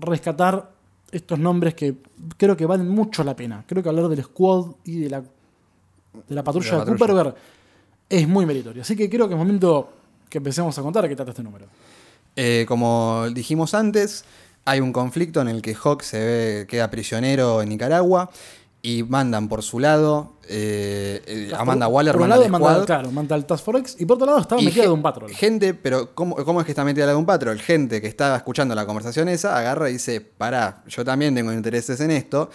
rescatar estos nombres que creo que valen mucho la pena. Creo que hablar del Squad y de la, de la patrulla de, Cooperberg es muy meritorio. Así que creo que es momento que empecemos a contar qué trata este número. Eh, como dijimos antes, hay un conflicto en el que Hawk se ve, queda prisionero en Nicaragua y mandan por su lado eh, eh, Amanda Waller por un lado manda, claro, manda el Task Force y por otro lado estaba metida de un patrol. Gente, pero ¿cómo, ¿cómo, es que está metida de un patrol? Gente que estaba escuchando la conversación esa agarra y dice, pará, yo también tengo intereses en esto,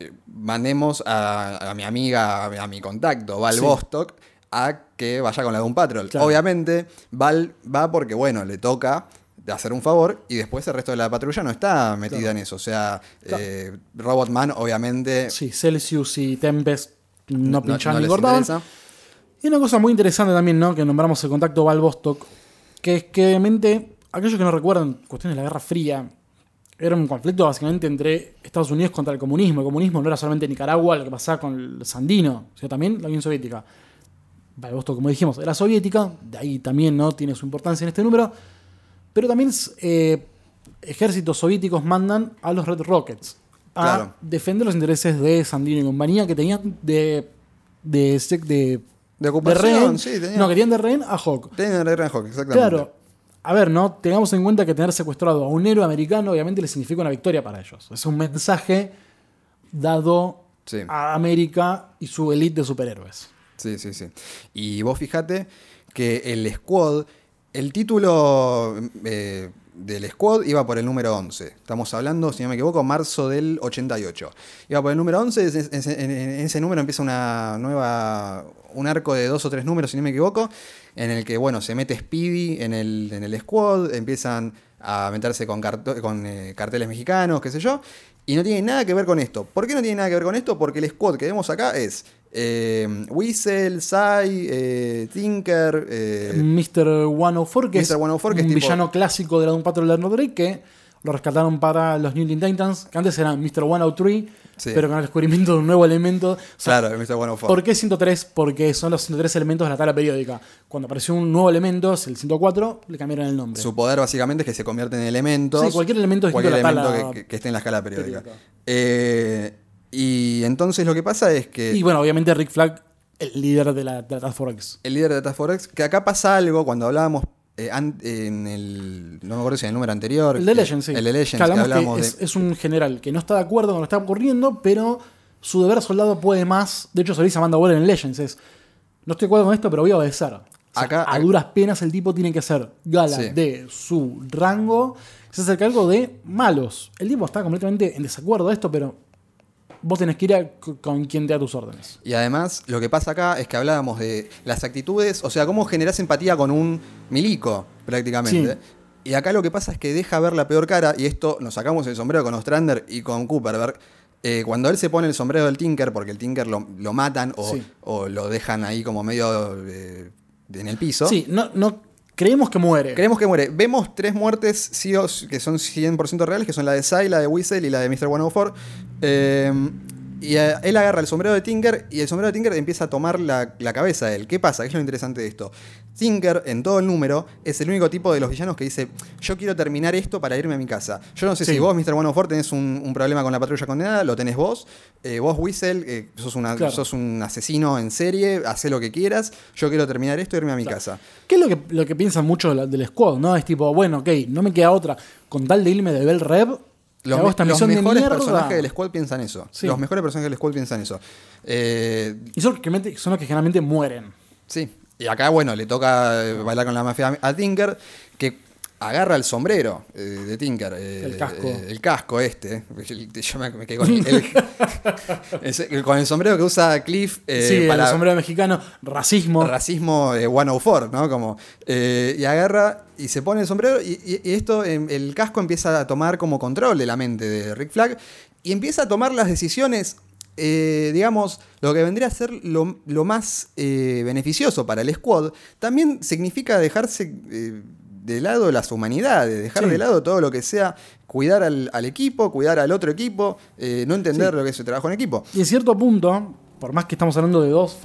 eh, mandemos a, mi amiga, a, mi contacto, Val Bostock, a que vaya con la de un patrol. Obviamente, Val va porque, bueno, le toca de hacer un favor y después el resto de la patrulla no está metida en eso. O sea, eh, Robotman, obviamente. Sí, Celsius y Tempest no, pinchan ni gordaban. Y una cosa muy interesante también, ¿no? Que nombramos el contacto Val Bostock, que es que mente, aquellos que no recuerdan cuestiones de la Guerra Fría, era un conflicto básicamente entre Estados Unidos contra el comunismo. El comunismo no era solamente Nicaragua lo que pasaba con el Sandino, sino también la Unión Soviética. Val Bostock, como dijimos, era soviética, de ahí también no tiene su importancia en este número. Pero también eh, ejércitos soviéticos mandan a los Red Rockets a defender los intereses de Sandino y compañía que tenían de. de, de, de ocupación, sí, No, querían de rehén a Hawk. Tenían de rehén a Hawk, exactamente. Claro. A ver, ¿no? Tengamos en cuenta que tener secuestrado a un héroe americano obviamente le significa una victoria para ellos. Es un mensaje dado a América y su elite de superhéroes. Sí, sí, sí. Y vos fijate que el squad el título eh, del squad iba por el número 11. Estamos hablando, si no me equivoco, marzo del 88. Iba por el número 11, en, ese número empieza una nueva, un arco de dos o tres números, si no me equivoco, en el que, bueno, se mete Speedy en el, en el squad, empiezan a meterse con, eh, carteles mexicanos, qué sé yo, y no tiene nada que ver con esto. ¿Por qué no tiene nada que ver con esto? Porque el squad que vemos acá es eh, Whistle, Sai, eh, Tinker, eh, Mr. 104, que es un villano clásico de la Doom Patrol de Drake, que lo rescataron para los New Teen Titans, que antes eran Mr. 103, pero con el descubrimiento de un nuevo elemento. claro, Mr. 104. ¿Por qué 103? Porque son los 103 elementos de la tabla periódica. Cuando apareció un nuevo elemento, es el 104, le cambiaron el nombre. Su poder básicamente es que se convierte en elementos. Sí, cualquier elemento, cualquier elemento que, esté en la escala periódica. Eh, y entonces lo que pasa es que. Y bueno, obviamente Rick Flag, el líder de la, Task Force El líder de la Task Force que acá pasa algo cuando hablábamos eh, en el. No me acuerdo si en el número anterior. El de Legends, sí. El de Legends, que, hablamos es, un general que no está de acuerdo con lo que está ocurriendo, pero su deber soldado puede más. De hecho, se dice Amanda Waller en Legends: es. No estoy de acuerdo con esto, pero voy a obedecer. acá, a duras penas el tipo tiene que ser gala de su rango. Se hace cargo de malos. El tipo está completamente en desacuerdo de esto, pero vos tenés que ir con quien te da tus órdenes. Y además, lo que pasa acá es que hablábamos de las actitudes, o sea, cómo generás empatía con un milico, prácticamente. Y acá lo que pasa es que deja ver la peor cara, y esto nos sacamos el sombrero con Ostrander y con Cooperberg. Eh, cuando él se pone el sombrero del Tinker, porque el Tinker lo, matan o, lo dejan ahí como medio eh, en el piso. Sí, no, no Creemos que muere. Creemos que muere. Vemos tres muertes que son 100% reales, que son la de Sai, la de Whistle y la de Mr. 104. Eh, Y él agarra el sombrero de Tinker y el sombrero de Tinker empieza a tomar la, cabeza de él. ¿Qué pasa? ¿Qué es lo interesante de esto? Tinker, en todo el número, es el único tipo de los villanos que dice: Yo quiero terminar esto para irme a mi casa. Yo no sé si vos, Mr. One of Four, tenés un, problema con la patrulla condenada, lo tenés vos. Eh, vos, Whistle, eh, sos, sos, un asesino en serie, hacé lo que quieras. Yo quiero terminar esto e irme a mi casa. ¿Qué es lo que, lo que piensan mucho del squad? ¿no? Es tipo, bueno, ok, no me queda otra. Con tal de irme de Bell Rev, los, mejores personajes del squad piensan eso. Los mejores personajes del squad piensan eso. Eh, y son, son los que generalmente mueren. Sí. Y acá, bueno, le toca eh, bailar con la mafia a Tinker, que agarra el sombrero eh, de Tinker. Eh, el casco. Eh, el casco este. Yo me, quedé con el, con el sombrero que usa Cliff. sí, para, el sombrero mexicano. Racismo. Racismo 104, ¿no? Como, y agarra y se pone el sombrero y, esto, em, el casco empieza a tomar como control de la mente de Rick Flag y empieza a tomar las decisiones digamos, lo que vendría a ser lo, más beneficioso para el squad, también significa dejarse de lado las humanidades, dejar de lado todo lo que sea cuidar al, equipo, cuidar al otro equipo, eh, no entender lo que es el trabajo en equipo. Y en cierto punto, por más que estamos hablando de dos,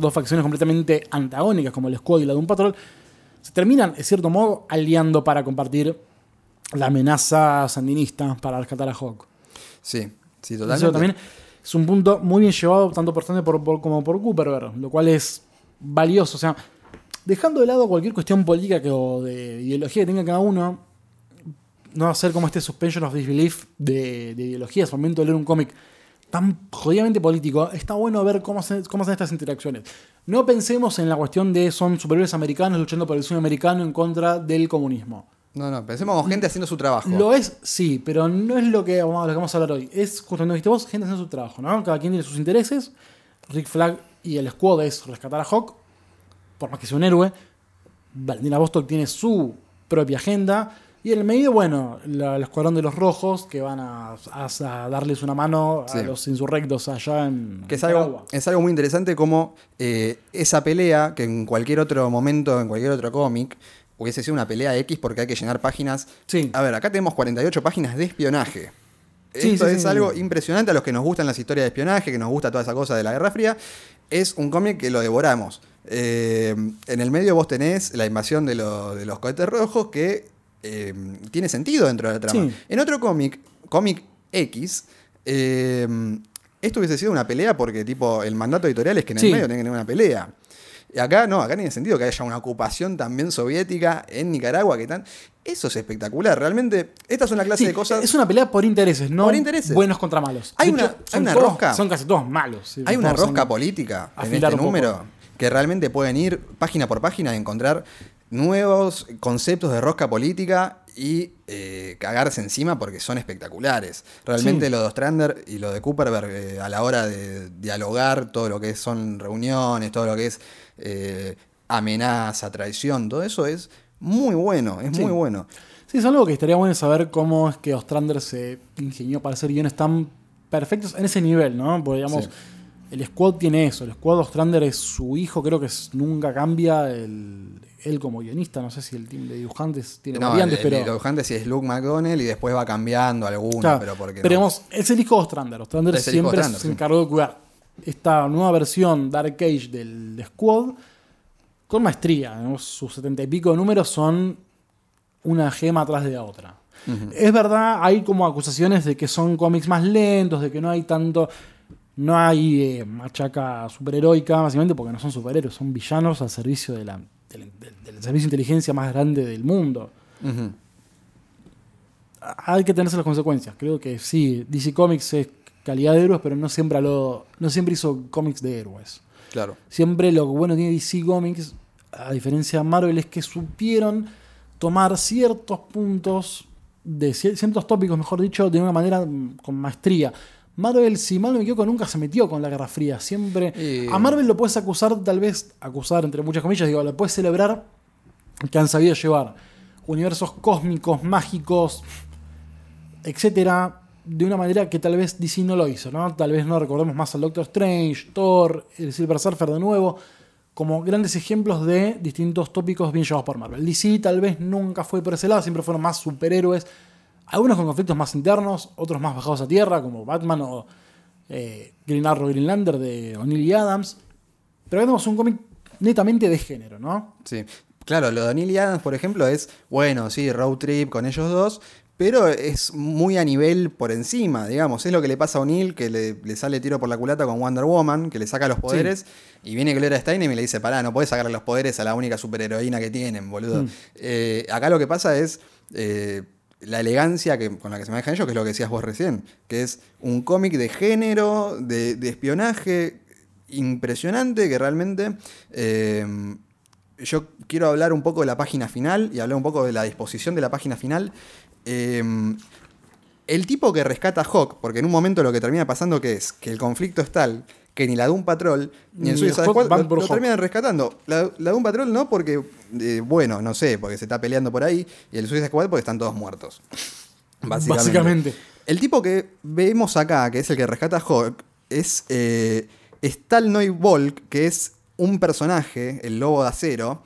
dos facciones completamente antagónicas, como el Squad y la de un Patrol, se terminan, en cierto modo, aliando para compartir la amenaza sandinista para rescatar a Hawk. Sí, sí, totalmente. Eso también es un punto muy bien llevado, tanto por Sander como por Cooper, lo cual es valioso. O sea, dejando de lado cualquier cuestión política que, o de ideología que tenga cada uno, no va a ser como este suspension of disbelief de, de ideologías. Al momento de leer un cómic tan jodidamente político, está bueno ver cómo hacen, cómo hacen estas interacciones. No pensemos en la cuestión de son superiores americanos luchando por el sueño americano en contra del comunismo. No, no, pensemos en gente haciendo su trabajo. Lo es, sí, pero no es lo que, vamos, lo que vamos a hablar hoy. Es justamente dijiste vos, gente haciendo su trabajo, ¿no? Cada quien tiene sus intereses. Rick Flag y el squad es rescatar a Hawk por más que sea un héroe, Valentina Bostock tiene su propia agenda. Y en el medio, bueno, el escuadrón de los rojos que van a, darles una mano a los insurrectos allá en. Que es algo, es algo muy interesante como eh, esa pelea, que en cualquier otro momento, en cualquier otro cómic, hubiese sido una pelea X porque hay que llenar páginas. Sí. A ver, acá tenemos 48 páginas de espionaje. Esto es algo impresionante a los que nos gustan las historias de espionaje, que nos gusta toda esa cosa de la Guerra Fría. Es un cómic que lo devoramos. Eh, en el medio vos tenés la invasión de, los cohetes rojos que eh, tiene sentido dentro de la trama. En otro cómic, cómic X, eh, esto hubiese sido una pelea porque tipo el mandato editorial es que en el medio tener una pelea. Y acá no, acá tiene sentido que haya una ocupación también soviética en Nicaragua que tan. Eso es espectacular. Realmente, esta es una clase de cosas. Es una pelea por intereses, no por intereses. buenos contra malos. Hay una, rosca. Son casi todos malos. hay una rosca política en este número que realmente pueden ir página por página y encontrar nuevos conceptos de rosca política y eh, cagarse encima porque son espectaculares. Realmente lo de Ostrander y lo de Cooperberg eh, a la hora de dialogar todo lo que son reuniones, todo lo que es eh, amenaza, traición, todo eso es muy bueno, es muy bueno. Sí, es algo que estaría bueno saber cómo es que Ostrander se ingenió para hacer guiones tan perfectos en ese nivel, ¿no? Porque digamos... El squad tiene eso. El squad Ostrander es su hijo, creo que nunca cambia. El, él como guionista, no sé si el team de dibujantes tiene no, variantes, pero. El de dibujantes sí es Luke McDonnell y después va cambiando alguno, pero porque. Pero es el hijo de Ostrander. Ostrander siempre se encargó de cuidar esta nueva versión Dark Age del Squad con maestría. Sus setenta y pico de números son una gema atrás de la otra. Es verdad, hay como acusaciones de que son cómics más lentos, de que no hay tanto no hay eh, machaca superheroica, básicamente porque no son superhéroes, son villanos al servicio de la, del, servicio de inteligencia más grande del mundo. Hay que tenerse las consecuencias. Creo que sí, DC Comics es calidad de héroes, pero no siempre, lo, no siempre hizo cómics de héroes. Claro. Siempre lo bueno tiene DC Comics, a diferencia de Marvel, es que supieron tomar ciertos puntos, de ciertos tópicos, mejor dicho, de una manera mm, con maestría. Marvel, si mal no me equivoco, nunca se metió con la Guerra Fría. Siempre. A Marvel lo puedes acusar, tal vez, acusar entre muchas comillas, digo, lo puedes celebrar que han sabido llevar universos cósmicos, mágicos, etcétera, de una manera que tal vez DC no lo hizo, ¿no? Tal vez no recordemos más al Doctor Strange, Thor, el Silver Surfer de nuevo, como grandes ejemplos de distintos tópicos bien llevados por Marvel. DC tal vez nunca fue por ese lado, siempre fueron más superhéroes algunos con conflictos más internos, otros más bajados a tierra, como Batman o eh, Green Arrow Greenlander de O'Neill y Adams. Pero vemos un cómic netamente de género, ¿no? Sí. Claro, lo de O'Neill y Adams, por ejemplo, es, bueno, sí, road trip con ellos dos, pero es muy a nivel por encima, digamos. Es lo que le pasa a O'Neill, que le, sale tiro por la culata con Wonder Woman, que le saca los poderes, y viene Gloria Steinem y le dice, pará, no puedes sacarle los poderes a la única superheroína que tienen, boludo. Mm. Eh, acá lo que pasa es... Eh, la elegancia que, con la que se manejan ellos, que es lo que decías vos recién, que es un cómic de género, de, espionaje impresionante, que realmente eh, yo quiero hablar un poco de la página final y hablar un poco de la disposición de la página final. Eh, el tipo que rescata a Hawk, porque en un momento lo que termina pasando es que el conflicto es tal que ni la Doom Patrol ni el Suicide Squad lo, lo terminan rescatando. La, la Doom Patrol no porque, eh, bueno, no sé, porque se está peleando por ahí, y el Suicide Squad porque están todos muertos. Básicamente. El tipo que vemos acá, que es el que rescata a Hawk, es eh, Stalnoy Volk, que es un personaje, el lobo de acero,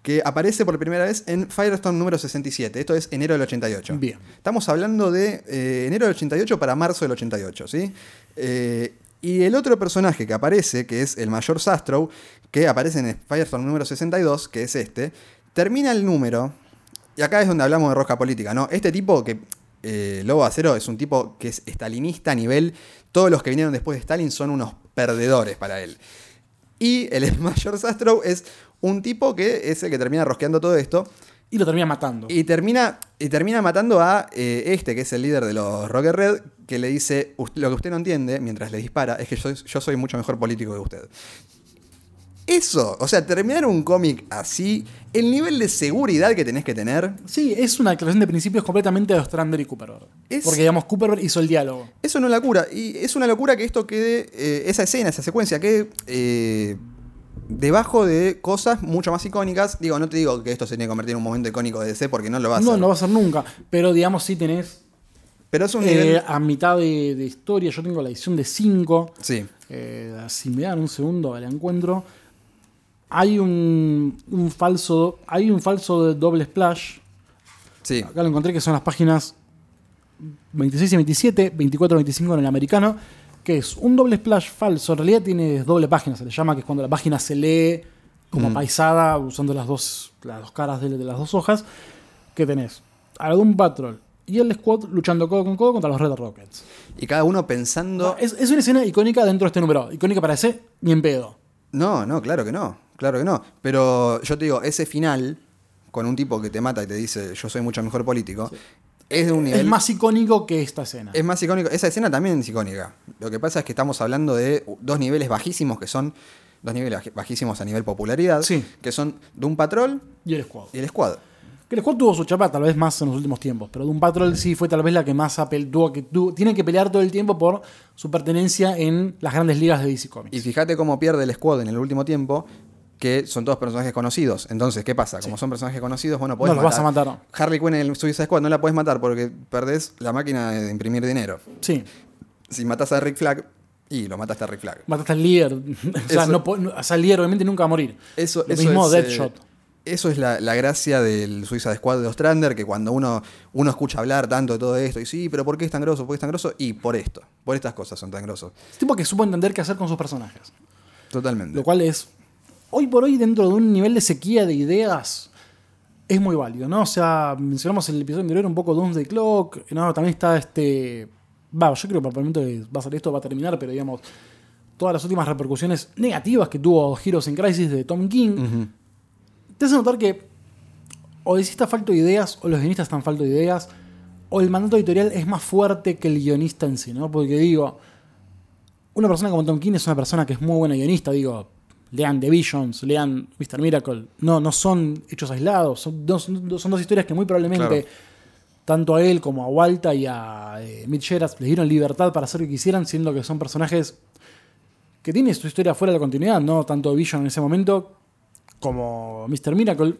que aparece por primera vez en Firestone número 67. Esto es enero del 88. Bien. Estamos hablando de eh, enero del 88 para marzo del 88, ¿sí? Eh, y el otro personaje que aparece, que es el mayor Sastrow, que aparece en Firestone número 62, que es este, termina el número, y acá es donde hablamos de rosca política, ¿no? Este tipo que, eh, Lobo Acero, es un tipo que es estalinista a nivel, todos los que vinieron después de Stalin son unos perdedores para él. Y el mayor Sastrow es un tipo que es el que termina rosqueando todo esto. Y lo termina matando. Y termina, y termina matando a eh, este, que es el líder de los Rocket Red, que le dice, lo que usted no entiende mientras le dispara es que yo, yo soy mucho mejor político que usted. Eso, o sea, terminar un cómic así, el nivel de seguridad que tenés que tener. Sí, es una declaración de principios completamente de Ostrander y Cooper. Porque, digamos, Cooper hizo el diálogo. Eso no es locura. Y es una locura que esto quede, eh, esa escena, esa secuencia, quede eh, debajo de cosas mucho más icónicas. Digo, no te digo que esto se tiene que convertir en un momento icónico de DC porque no lo va a ser. No, no va a ser nunca. Pero digamos, sí tenés. Pero es un eh, A mitad de, historia, yo tengo la edición de 5. Sí. Eh, si me dan un segundo, la encuentro. Hay un, un, falso. Hay un falso de doble splash. Sí. Acá lo encontré que son las páginas 26 y 27, 24 y 25 en el americano que es un doble splash falso. En realidad tiene doble página, se le llama, que es cuando la página se lee como paisada, usando las dos, las dos caras de, las dos hojas. Que tenés a Doom Patrol y el Squad luchando codo con codo contra los Red Rockets. Y cada uno pensando. Es, una escena icónica dentro de este número. Icónica para ese, ni en pedo. No, no, claro que no. Claro que no. Pero yo te digo, ese final, con un tipo que te mata y te dice yo soy mucho mejor político, es de un nivel. Es más icónico que esta escena. Es más icónico. Esa escena también es icónica. Lo que pasa es que estamos hablando de dos niveles bajísimos que son. Dos niveles bajísimos a nivel popularidad. Sí. Que son Doom Patrol y el Squad. Y el Squad. Que el Squad tuvo su chapa tal vez más en los últimos tiempos. Pero Doom Patrol sí fue tal vez la que más tuvo que tiene que pelear todo el tiempo por su pertenencia en las grandes ligas de DC Comics. Y fíjate cómo pierde el Squad en el último tiempo que son todos personajes conocidos. Entonces, ¿qué pasa? Como son personajes conocidos, bueno, puedes no los vas a matar. Harley Quinn en el Suicide Squad no la puedes matar porque perdés la máquina de imprimir dinero. Sí. Si matas a Rick Flag, y lo mataste a Rick Flag. Mataste al líder. o sea, no, al líder obviamente nunca va a morir. Eso, lo mismo es, Deadshot. Eh, eso es la, gracia del Suicide Squad de Ostrander, que cuando uno, uno escucha hablar tanto de todo esto, y sí, pero ¿por qué es tan grosso? ¿Por qué es tan grosso? Y por esto, por estas cosas son tan grosos. Es tipo que supo entender qué hacer con sus personajes. Totalmente. Lo cual es hoy por hoy dentro de un nivel de sequía de ideas es muy válido, ¿no? O sea, mencionamos en el episodio anterior un poco Doomsday Clock, ¿no? También está este... Va, yo creo que por el momento que va a salir esto va a terminar, pero digamos, todas las últimas repercusiones negativas que tuvo Heroes in Crisis de Tom King, te hace notar que o decís está falto de ideas, o los guionistas están falto de ideas, o el mandato editorial es más fuerte que el guionista en sí, ¿no? Porque digo, una persona como Tom King es una persona que es muy buena guionista, digo, lean The Visions, lean Mr. Miracle. No, no son hechos aislados, son dos, son dos historias que muy probablemente tanto a él como a Walta y a eh, Mitch les dieron libertad para hacer lo que quisieran, siendo que son personajes que tienen su historia fuera de la continuidad, no tanto Vision en ese momento como Mr. Miracle.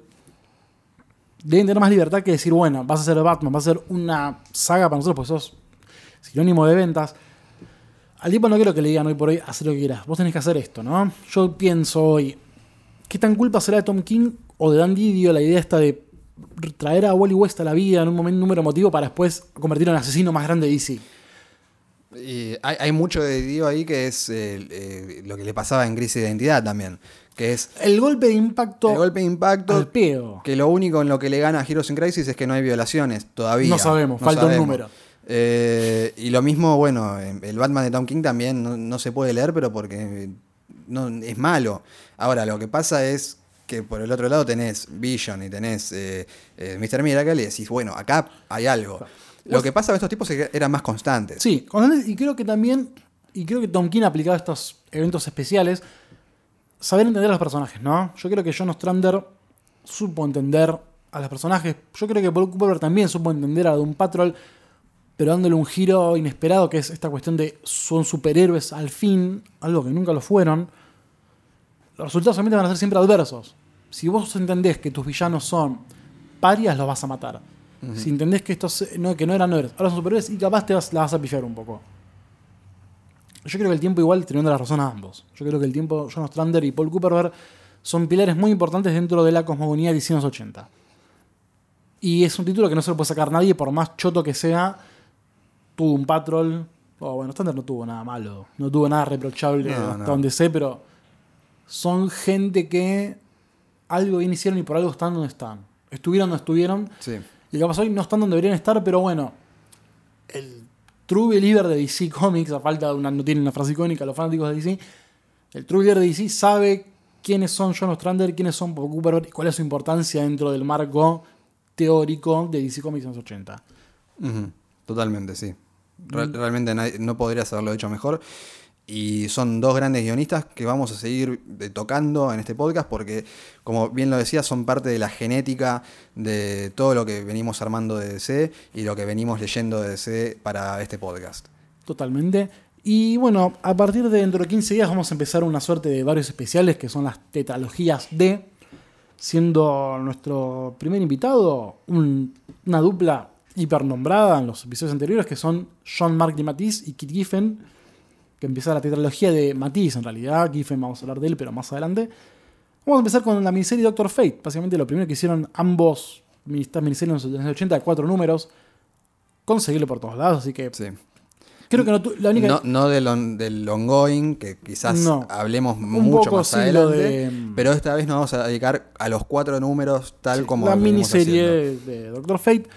Deben tener más libertad que decir, bueno, vas a ser Batman, vas a ser una saga para nosotros, pues sos sinónimo de ventas. Al tipo no quiero que le digan hoy por hoy, haz lo que quieras. Vos tenés que hacer esto, ¿no? Yo pienso hoy, ¿qué tan culpa será de Tom King o de Dan Didio la idea esta de traer a Wally West a la vida en un momento número emotivo para después convertirlo en el asesino más grande de DC? Y hay, mucho de Dio ahí que es eh, eh, lo que le pasaba en Crisis de Identidad también. Que es. El golpe de impacto. El golpe de impacto. Al pedo. Que lo único en lo que le gana a Heroes in Crisis es que no hay violaciones todavía. No sabemos, falta un número. Eh, y lo mismo, bueno, el Batman de Tom King también no, se puede leer, pero porque no, es malo. Ahora, lo que pasa es que por el otro lado tenés Vision y tenés eh, eh, Mr. Miracle y decís, bueno, acá hay algo. Lo que pasa con estos tipos es que eran más constantes. Sí, y creo que también, y creo que Tom King ha aplicado estos eventos especiales, saber entender a los personajes, ¿no? Yo creo que John Ostrander supo entender a los personajes. Yo creo que Paul Cooper también supo entender a Doom Patrol pero dándole un giro inesperado, que es esta cuestión de son superhéroes al fin, algo que nunca lo fueron, los resultados realmente van a ser siempre adversos. Si vos entendés que tus villanos son parias, los vas a matar. Si entendés que estos no, que no eran héroes, ahora son superhéroes y capaz te vas, la vas a pifiar un poco. Yo creo que el tiempo igual teniendo la razón a ambos. Yo creo que el tiempo, John Ostrander y Paul Cooper son pilares muy importantes dentro de la cosmogonía de 1980. Y es un título que no se lo puede sacar nadie, por más choto que sea tuvo un patrol. Oh, bueno, Standard no tuvo nada malo, no tuvo nada reprochable hasta donde sé, pero son gente que algo bien hicieron y por algo están donde están. Estuvieron donde estuvieron. Sí. Y capaz hoy no están donde deberían estar, pero bueno, el true believer de DC Comics, a falta de una, no tienen una frase icónica, los fanáticos de DC, el true believer de DC sabe quiénes son John Ostrander, quiénes son Bob Cooper y cuál es su importancia dentro del marco teórico de DC Comics en los 80. Totalmente, sí. Realmente no podrías haberlo hecho mejor. Y son dos grandes guionistas que vamos a seguir eh, tocando en este podcast porque, como bien lo decía, son parte de la genética de todo lo que venimos armando de DC y lo que venimos leyendo de DC para este podcast. Totalmente. Y bueno, a partir de dentro de 15 días vamos a empezar una suerte de varios especiales que son las tetralogías de, siendo nuestro primer invitado una dupla hipernombrada en los episodios anteriores, que son John Mark de Matisse y Kit Giffen, que empieza la tetralogía de Matisse en realidad. Giffen vamos a hablar de él, pero más adelante. Vamos a empezar con la miniserie Doctor Fate. Básicamente lo primero que hicieron ambos miniseries en los 80 de cuatro números. Conseguirlo por todos lados, así que... Sí. Creo que no, la única... no, del, del, ongoing, que quizás hablemos mucho más adelante, pero esta vez nos vamos a dedicar a los cuatro números tal como la miniserie de Doctor Fate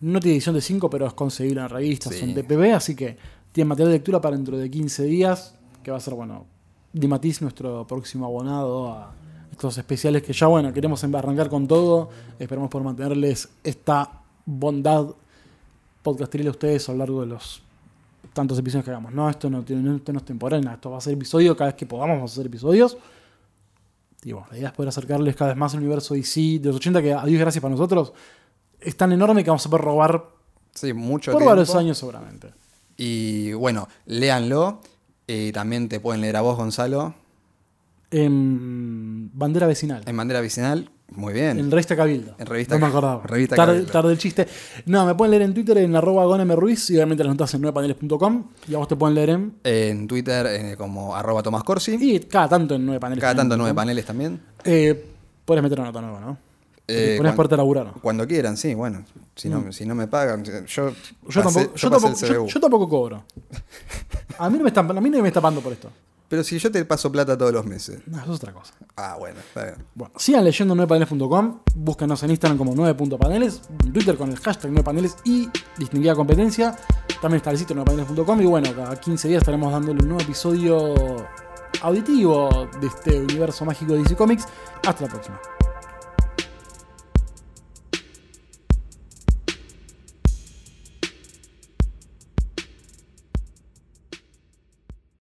no tiene edición de 5, pero es conseguible en revistas, son DPB, así que tiene material de lectura para dentro de 15 días, que va a ser, bueno, Dimatis, nuestro próximo abonado a estos especiales que ya, bueno, queremos arrancar con todo. Esperamos por mantenerles esta bondad podcastil a ustedes a lo largo de los tantos episodios que hagamos. No, esto no, tiene, esto no es temporal, esto va a ser episodio cada vez que podamos, vamos a hacer episodios. Y bueno, la idea es poder acercarles cada vez más al universo DC de los 80, que a Dios gracias para nosotros es tan enorme que vamos a poder robar sí, mucho por varios años seguramente. Y bueno, léanlo. Y también te pueden leer a vos, Gonzalo. En Bandera Vecinal. En Bandera Vecinal, muy bien. En Revista Cabildo. En Revista No me acordaba. Revista tarde, tarde el chiste. No, me pueden leer en Twitter en arroba Ruiz y obviamente las notas en 9paneles.com. Y a vos te pueden leer en. En Twitter eh, como arroba Tomás Corsi. Y cada tanto en 9 paneles. Cada tanto en 9 paneles también. Eh, puedes meter una nota nueva, ¿no? Eh, pones parte a laburar. Cuando quieran, sí, bueno. Si no, mm. si no me pagan, yo, yo, tampoco, yo, tampoco, yo, tampoco, cobro. A mí, no me están, a mí no me está pagando por esto. Pero si yo te paso plata todos los meses. No, eso es otra cosa. Ah, bueno, está bien. Bueno, sigan leyendo 9paneles.com. Búsquenos en Instagram como 9.paneles. En Twitter con el hashtag 9paneles y distinguida competencia. También está el sitio 9paneles.com. Y bueno, cada 15 días estaremos dándole un nuevo episodio auditivo de este universo mágico de DC Comics. Hasta la próxima.